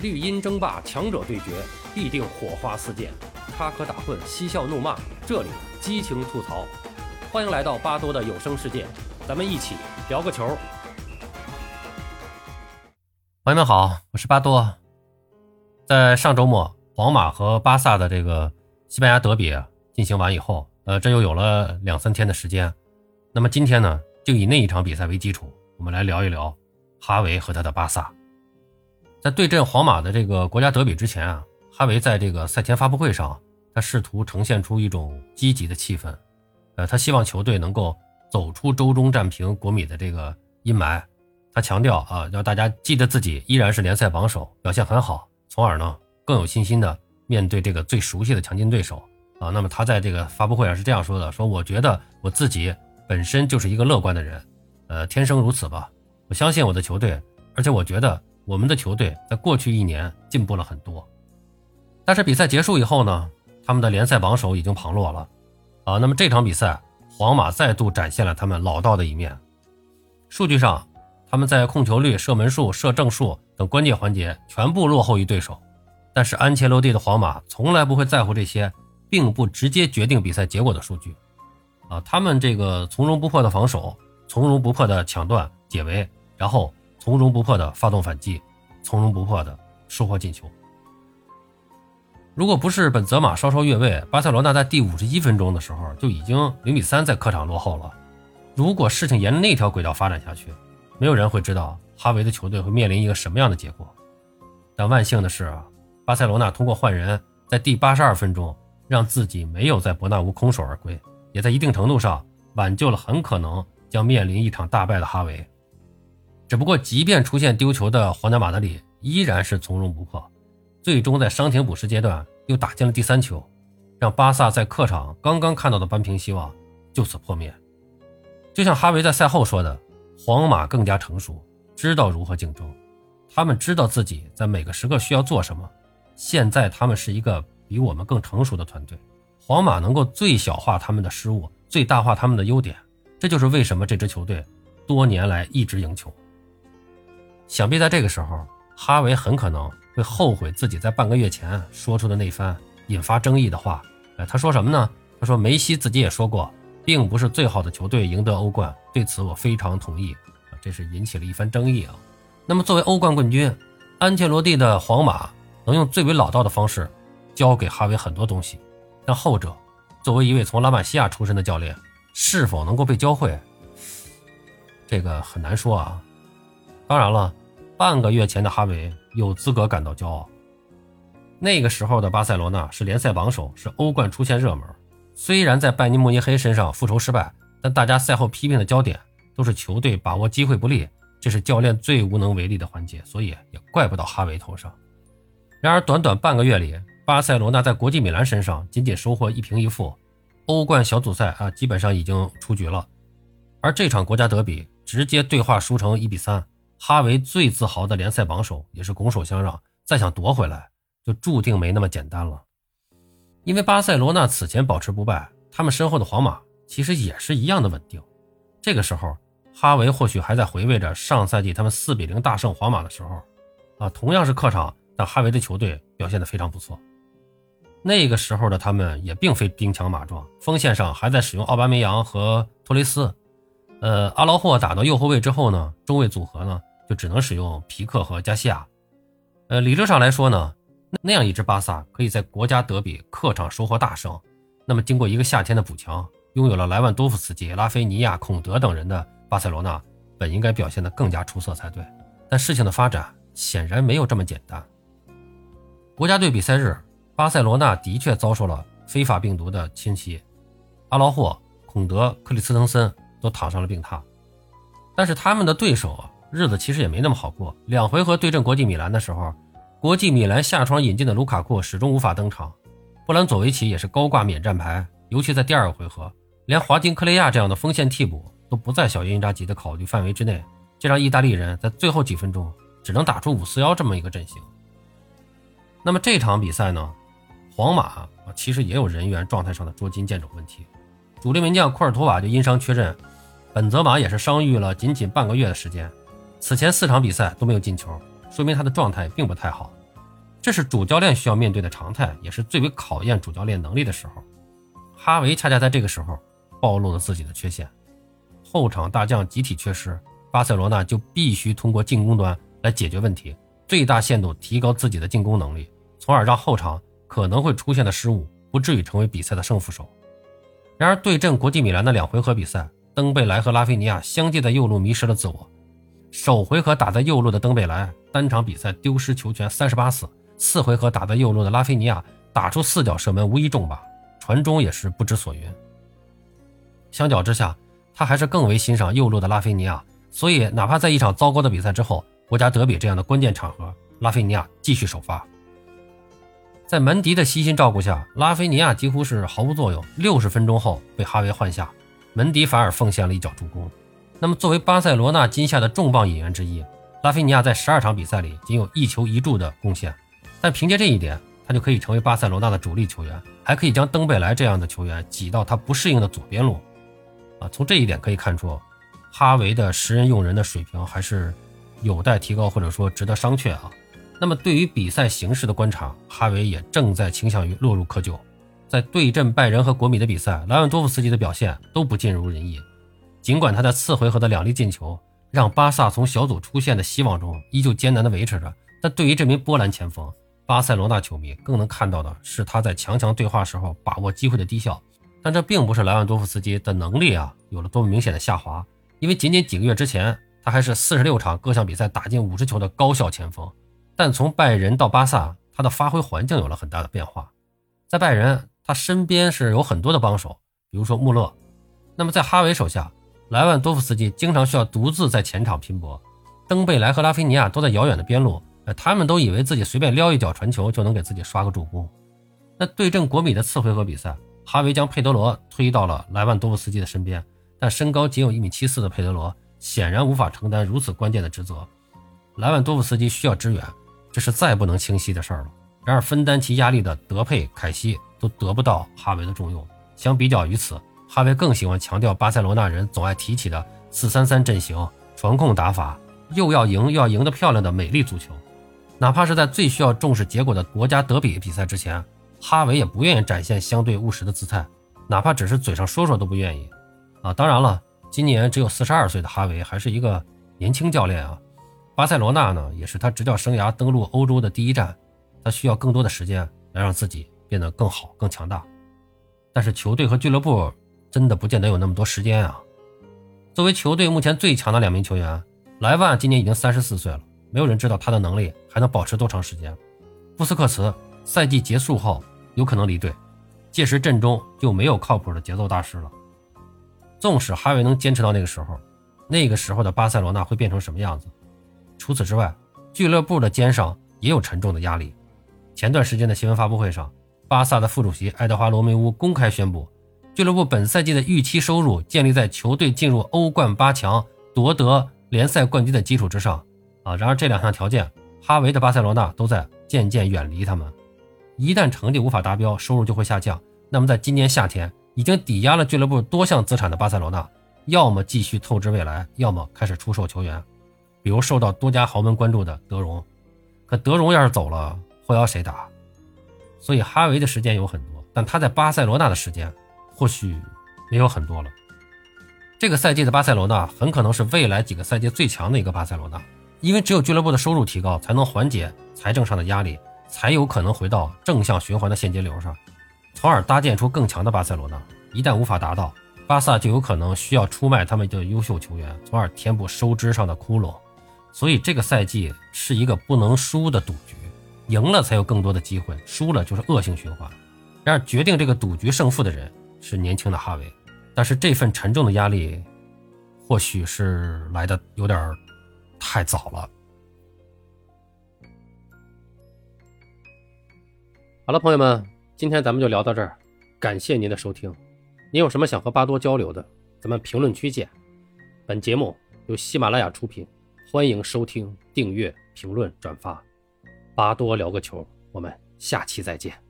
绿茵争霸，强者对决，必定火花四溅，插科打诨，嬉笑怒骂，这里激情吐槽。欢迎来到巴多的有声世界，咱们一起聊个球。朋友们好，我是巴多。在上周末，皇马和巴萨的这个西班牙德比进行完以后，呃，这又有了两三天的时间。那么今天呢，就以那一场比赛为基础，我们来聊一聊哈维和他的巴萨。在对阵皇马的这个国家德比之前啊，哈维在这个赛前发布会上，他试图呈现出一种积极的气氛，呃，他希望球队能够走出周中战平国米的这个阴霾。他强调啊，让大家记得自己依然是联赛榜首，表现很好，从而呢更有信心的面对这个最熟悉的强劲对手啊。那么他在这个发布会上是这样说的：说我觉得我自己本身就是一个乐观的人，呃，天生如此吧。我相信我的球队，而且我觉得。我们的球队在过去一年进步了很多，但是比赛结束以后呢，他们的联赛榜首已经旁落了，啊，那么这场比赛，皇马再度展现了他们老道的一面。数据上，他们在控球率、射门数、射正数等关键环节全部落后于对手，但是安切洛蒂的皇马从来不会在乎这些，并不直接决定比赛结果的数据，啊，他们这个从容不迫的防守，从容不迫的抢断解围，然后。从容不迫的发动反击，从容不迫的收获进球。如果不是本泽马稍稍越位，巴塞罗那在第五十一分钟的时候就已经零比三在客场落后了。如果事情沿着那条轨道发展下去，没有人会知道哈维的球队会面临一个什么样的结果。但万幸的是，巴塞罗那通过换人，在第八十二分钟让自己没有在伯纳乌空手而归，也在一定程度上挽救了很可能将面临一场大败的哈维。只不过，即便出现丢球的皇家马德里依然是从容不迫，最终在伤停补时阶段又打进了第三球，让巴萨在客场刚刚看到的扳平希望就此破灭。就像哈维在赛后说的：“皇马更加成熟，知道如何竞争，他们知道自己在每个时刻需要做什么。现在他们是一个比我们更成熟的团队，皇马能够最小化他们的失误，最大化他们的优点。这就是为什么这支球队多年来一直赢球。”想必在这个时候，哈维很可能会后悔自己在半个月前说出的那番引发争议的话。哎，他说什么呢？他说梅西自己也说过，并不是最好的球队赢得欧冠。对此我非常同意。这是引起了一番争议啊。那么作为欧冠冠军，安切洛蒂的皇马能用最为老道的方式教给哈维很多东西，但后者作为一位从拉玛西亚出身的教练，是否能够被教会，这个很难说啊。当然了，半个月前的哈维有资格感到骄傲。那个时候的巴塞罗那是联赛榜首，是欧冠出现热门。虽然在拜仁慕尼黑身上复仇失败，但大家赛后批评的焦点都是球队把握机会不利，这是教练最无能为力的环节，所以也怪不到哈维头上。然而，短短半个月里，巴塞罗那在国际米兰身上仅仅收获一平一负，欧冠小组赛啊基本上已经出局了。而这场国家德比直接对话输成一比三。哈维最自豪的联赛榜首也是拱手相让，再想夺回来就注定没那么简单了。因为巴塞罗那此前保持不败，他们身后的皇马其实也是一样的稳定。这个时候，哈维或许还在回味着上赛季他们四比零大胜皇马的时候，啊，同样是客场，但哈维的球队表现得非常不错。那个时候的他们也并非兵强马壮，锋线上还在使用奥巴梅扬和托雷斯，呃，阿劳霍打到右后卫之后呢，中卫组合呢。就只能使用皮克和加西亚，呃，理论上来说呢，那样一支巴萨可以在国家德比客场收获大胜。那么，经过一个夏天的补强，拥有了莱万多夫斯基、拉菲尼亚、孔德等人的巴塞罗那，本应该表现得更加出色才对。但事情的发展显然没有这么简单。国家队比赛日，巴塞罗那的确遭受了非法病毒的侵袭，阿劳霍、孔德、克里斯滕森都躺上了病榻，但是他们的对手啊。日子其实也没那么好过。两回合对阵国际米兰的时候，国际米兰下窗引进的卢卡库始终无法登场，布兰佐维奇也是高挂免战牌。尤其在第二个回合，连华金克雷亚这样的锋线替补都不在小因扎吉的考虑范围之内，这让意大利人在最后几分钟只能打出五四幺这么一个阵型。那么这场比赛呢，皇马啊其实也有人员状态上的捉襟见肘问题，主力门将库尔图瓦就因伤缺阵，本泽马也是伤愈了仅仅半个月的时间。此前四场比赛都没有进球，说明他的状态并不太好。这是主教练需要面对的常态，也是最为考验主教练能力的时候。哈维恰恰在这个时候暴露了自己的缺陷，后场大将集体缺失，巴塞罗那就必须通过进攻端来解决问题，最大限度提高自己的进攻能力，从而让后场可能会出现的失误不至于成为比赛的胜负手。然而，对阵国际米兰的两回合比赛，登贝莱和拉菲尼亚相继在右路迷失了自我。首回合打在右路的登贝莱，单场比赛丢失球权三十八次；次回合打在右路的拉菲尼亚，打出四脚射门无一中靶，传中也是不知所云。相较之下，他还是更为欣赏右路的拉菲尼亚，所以哪怕在一场糟糕的比赛之后，国家德比这样的关键场合，拉菲尼亚继续首发。在门迪的悉心照顾下，拉菲尼亚几乎是毫无作用。六十分钟后被哈维换下，门迪反而奉献了一脚助攻。那么，作为巴塞罗那今夏的重磅引援之一，拉菲尼亚在十二场比赛里仅有一球一助的贡献，但凭借这一点，他就可以成为巴塞罗那的主力球员，还可以将登贝莱这样的球员挤到他不适应的左边路。啊，从这一点可以看出，哈维的识人用人的水平还是有待提高，或者说值得商榷啊。那么，对于比赛形势的观察，哈维也正在倾向于落入窠臼。在对阵拜仁和国米的比赛，莱万多夫斯基的表现都不尽如人意。尽管他在次回合的两粒进球让巴萨从小组出线的希望中依旧艰难地维持着，但对于这名波兰前锋，巴塞罗那球迷更能看到的是他在强强对话时候把握机会的低效。但这并不是莱万多夫斯基的能力啊有了多么明显的下滑，因为仅仅几个月之前，他还是四十六场各项比赛打进五十球的高效前锋。但从拜仁到巴萨，他的发挥环境有了很大的变化。在拜仁，他身边是有很多的帮手，比如说穆勒。那么在哈维手下，莱万多夫斯基经常需要独自在前场拼搏，登贝莱和拉菲尼亚都在遥远的边路，呃，他们都以为自己随便撩一脚传球就能给自己刷个助攻。那对阵国米的次回合比赛，哈维将佩德罗推到了莱万多夫斯基的身边，但身高仅有一米七四的佩德罗显然无法承担如此关键的职责，莱万多夫斯基需要支援。这是再不能清晰的事儿了。然而，分担其压力的德佩、凯西都得不到哈维的重用。相比较于此，哈维更喜欢强调巴塞罗那人总爱提起的四三三阵型、传控打法，又要赢又要赢得漂亮的美丽足球。哪怕是在最需要重视结果的国家德比比赛之前，哈维也不愿意展现相对务实的姿态，哪怕只是嘴上说说都不愿意。啊，当然了，今年只有四十二岁的哈维还是一个年轻教练啊。巴塞罗那呢，也是他执教生涯登陆欧洲的第一站，他需要更多的时间来让自己变得更好、更强大。但是球队和俱乐部真的不见得有那么多时间啊。作为球队目前最强的两名球员，莱万今年已经三十四岁了，没有人知道他的能力还能保持多长时间。布斯克茨赛季结束后有可能离队，届时阵中就没有靠谱的节奏大师了。纵使哈维能坚持到那个时候，那个时候的巴塞罗那会变成什么样子？除此之外，俱乐部的肩上也有沉重的压力。前段时间的新闻发布会上，巴萨的副主席爱德华·罗梅乌公开宣布，俱乐部本赛季的预期收入建立在球队进入欧冠八强、夺得联赛冠军的基础之上。啊，然而这两项条件，哈维的巴塞罗那都在渐渐远离他们。一旦成绩无法达标，收入就会下降。那么，在今年夏天已经抵押了俱乐部多项资产的巴塞罗那，要么继续透支未来，要么开始出售球员。比如受到多家豪门关注的德容，可德容要是走了，后腰谁打？所以哈维的时间有很多，但他在巴塞罗那的时间或许没有很多了。这个赛季的巴塞罗那很可能是未来几个赛季最强的一个巴塞罗那，因为只有俱乐部的收入提高，才能缓解财政上的压力，才有可能回到正向循环的现金流上，从而搭建出更强的巴塞罗那。一旦无法达到，巴萨就有可能需要出卖他们的优秀球员，从而填补收支上的窟窿。所以这个赛季是一个不能输的赌局，赢了才有更多的机会，输了就是恶性循环。然而决定这个赌局胜负的人是年轻的哈维，但是这份沉重的压力，或许是来的有点太早了。好了，朋友们，今天咱们就聊到这儿，感谢您的收听。您有什么想和巴多交流的，咱们评论区见。本节目由喜马拉雅出品。欢迎收听、订阅、评论、转发，巴多聊个球，我们下期再见。